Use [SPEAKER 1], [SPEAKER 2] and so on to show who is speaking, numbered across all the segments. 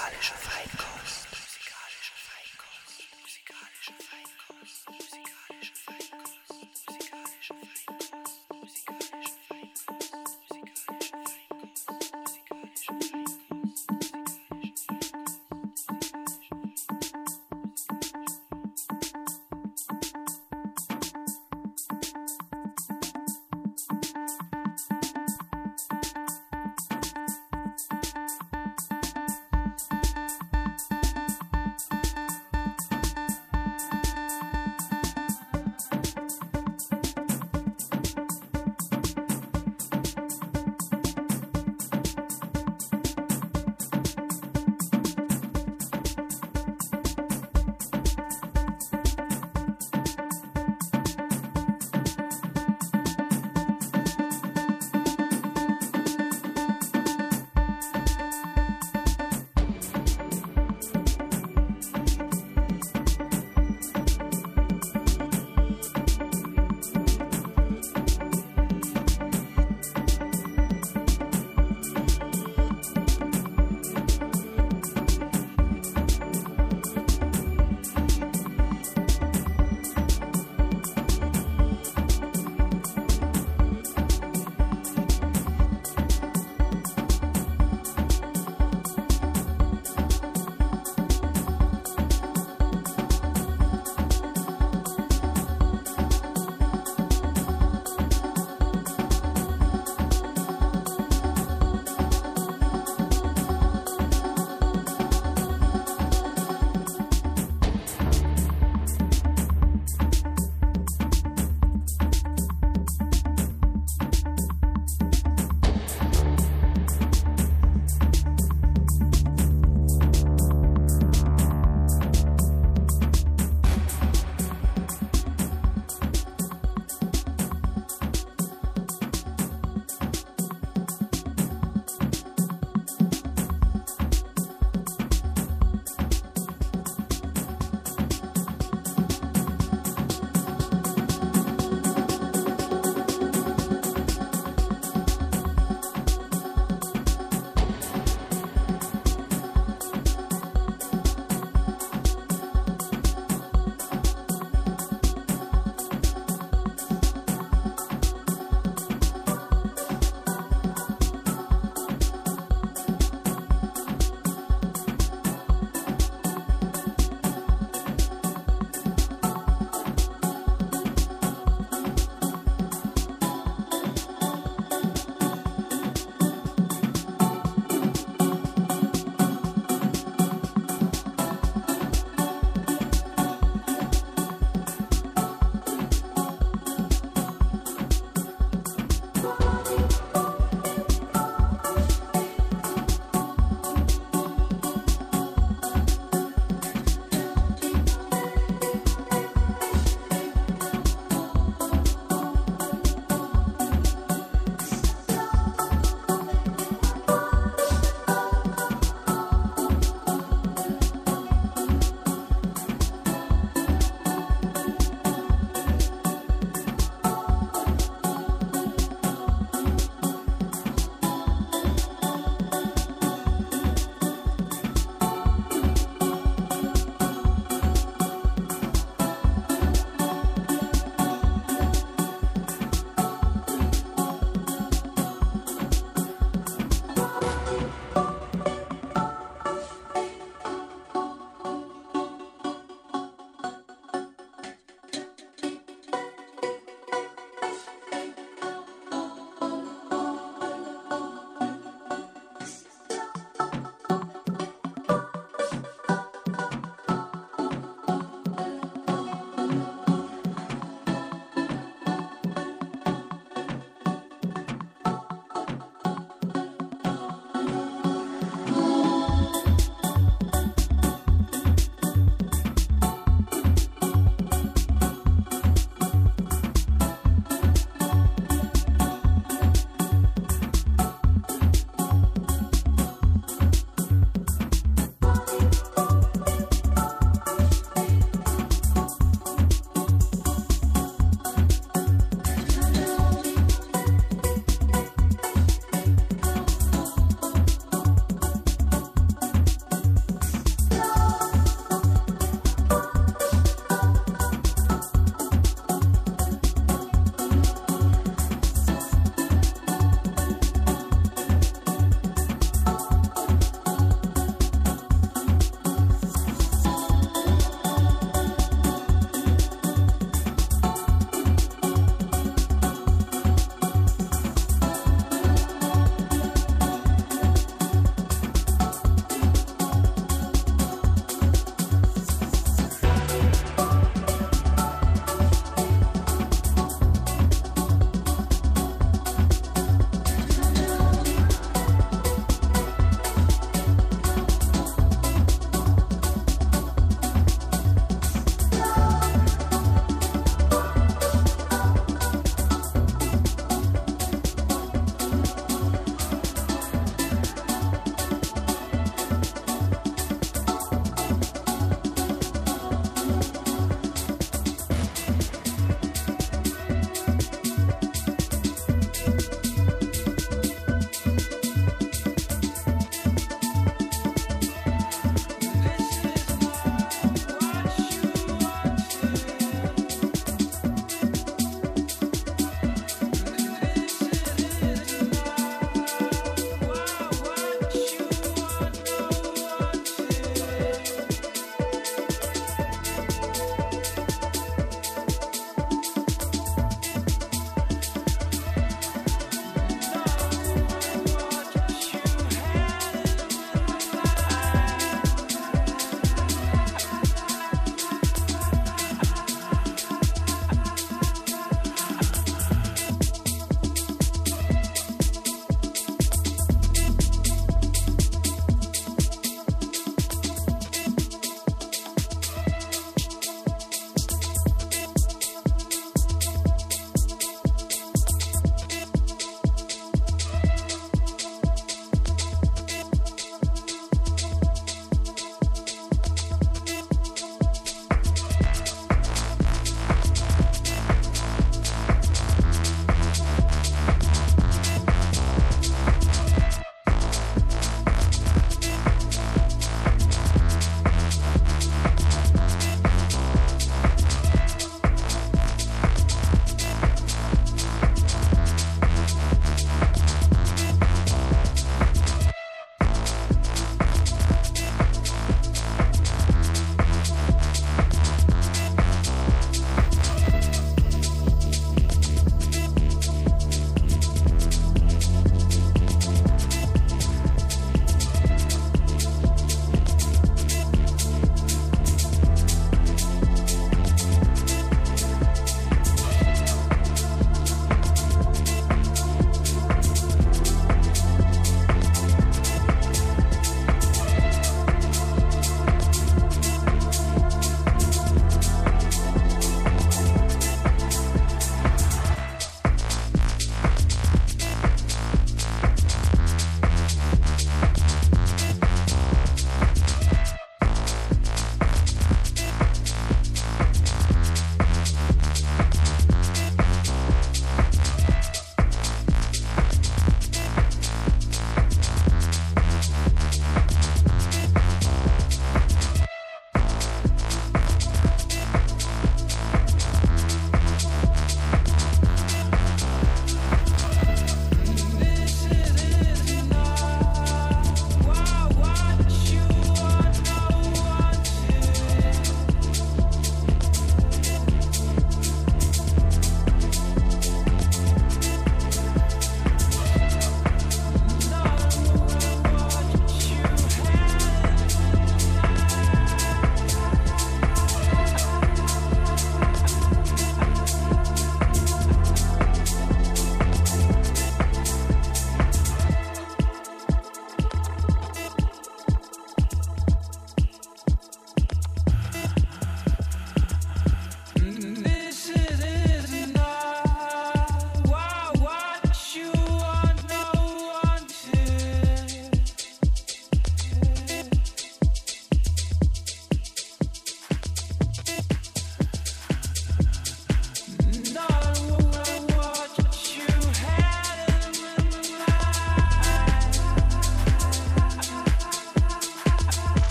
[SPEAKER 1] Musikalische Feinkost.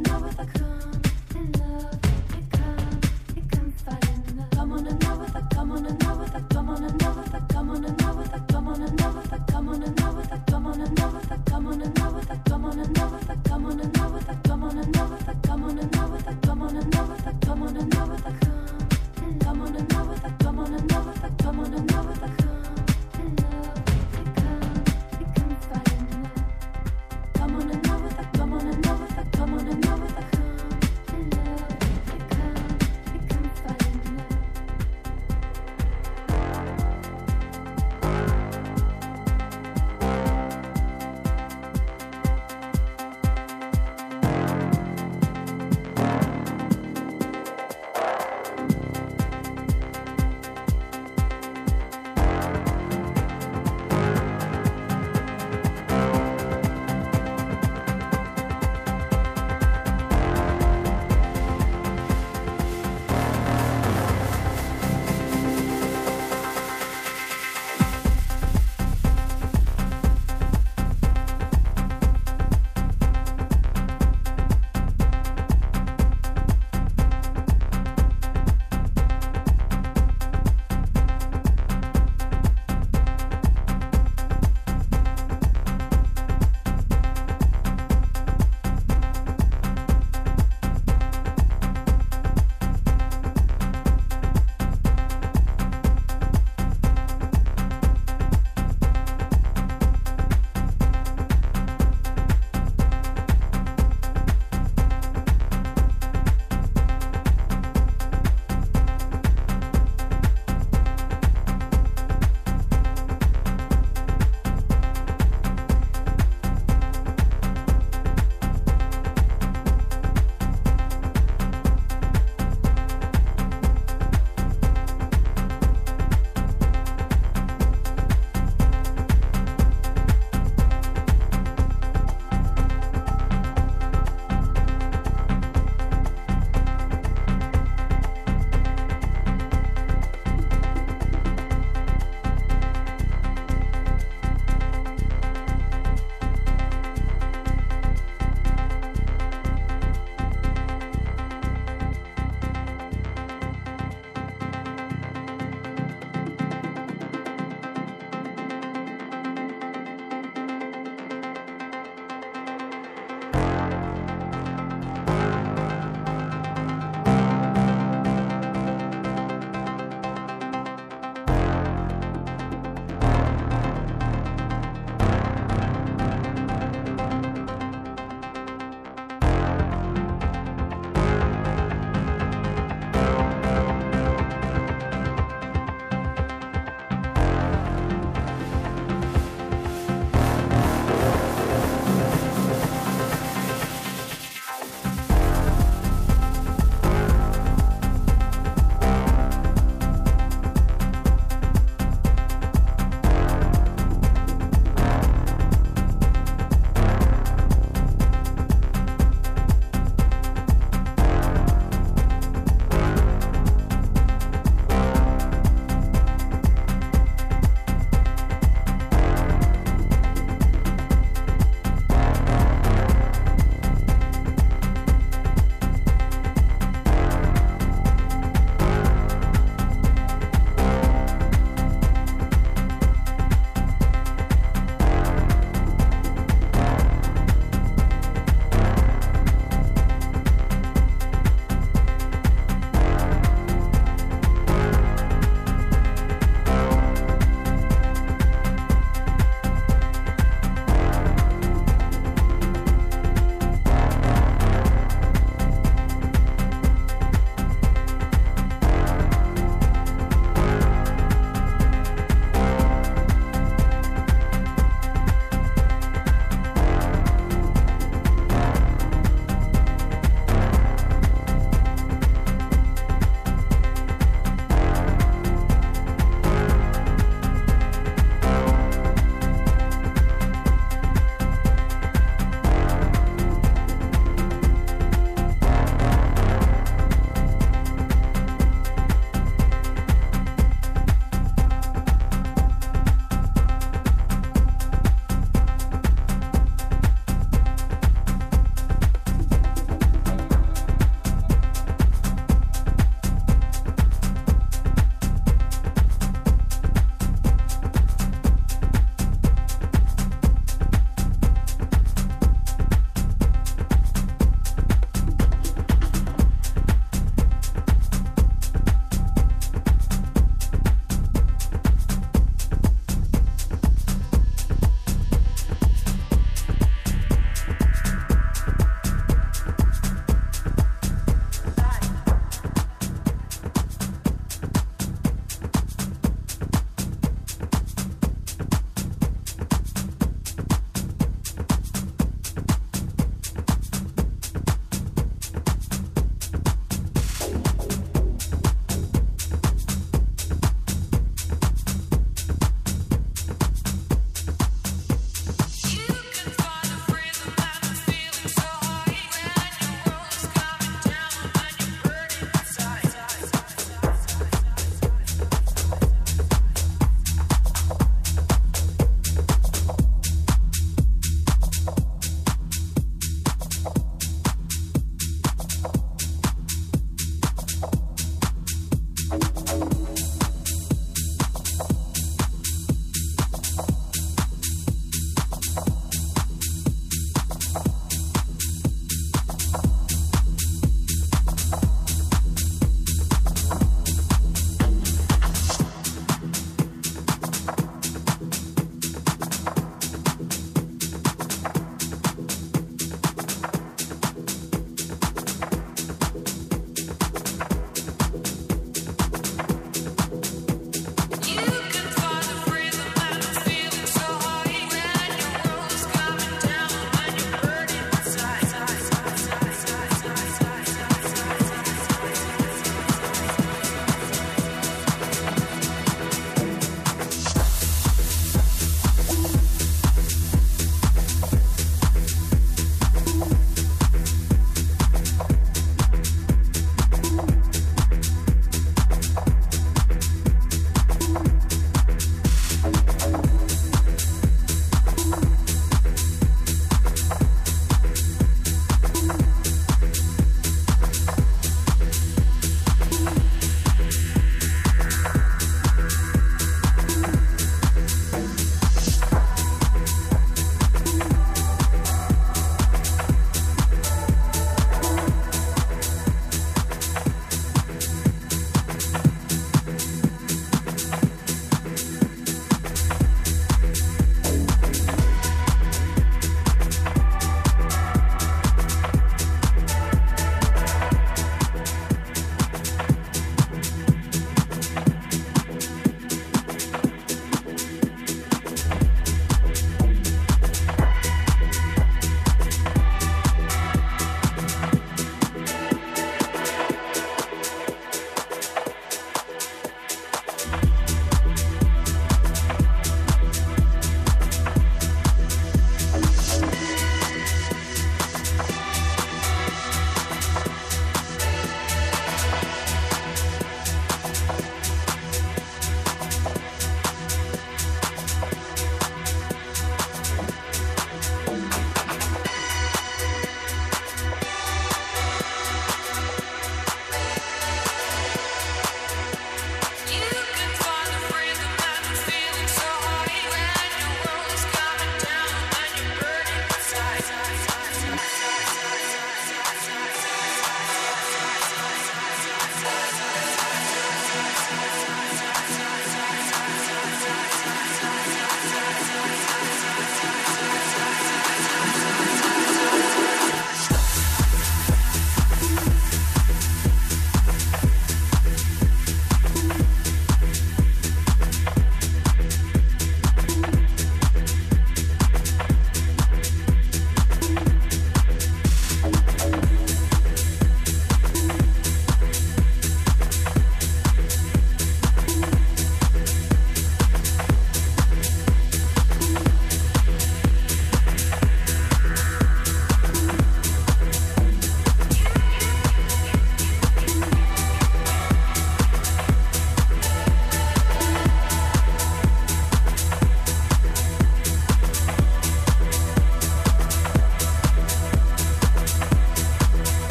[SPEAKER 1] not with
[SPEAKER 2] a cool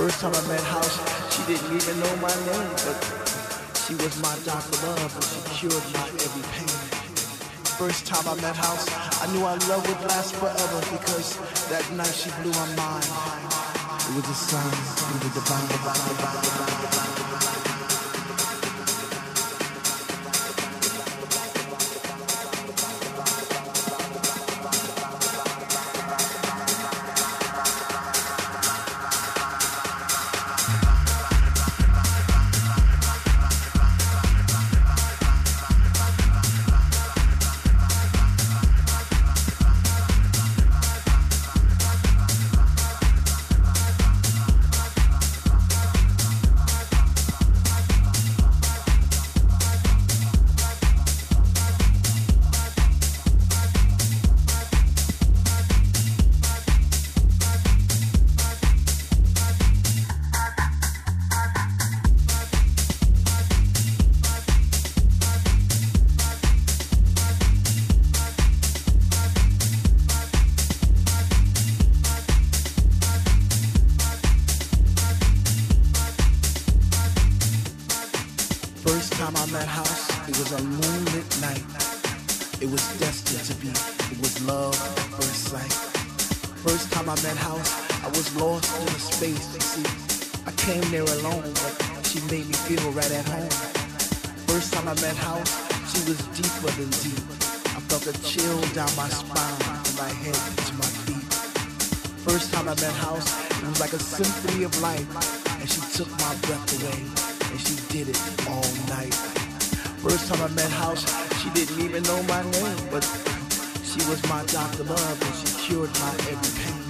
[SPEAKER 2] First time I met House, she didn't even know my name, but she was my doctor love, and she cured my every pain. First time I met House, I knew our love would last forever because that night she blew my mind. It was a sign the divine, divine, divine, divine, divine. A chill down my spine from my head to my feet. First time I met House, it was like a symphony of life, and she took my breath away, and she did it all night. First time I met House, she didn't even know my name, but she was my doctor love, and she cured my every pain.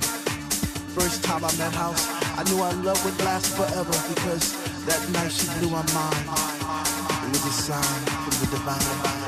[SPEAKER 2] First time I met House, I knew our love would last forever because that night she blew my mind. It was a sign from the divine.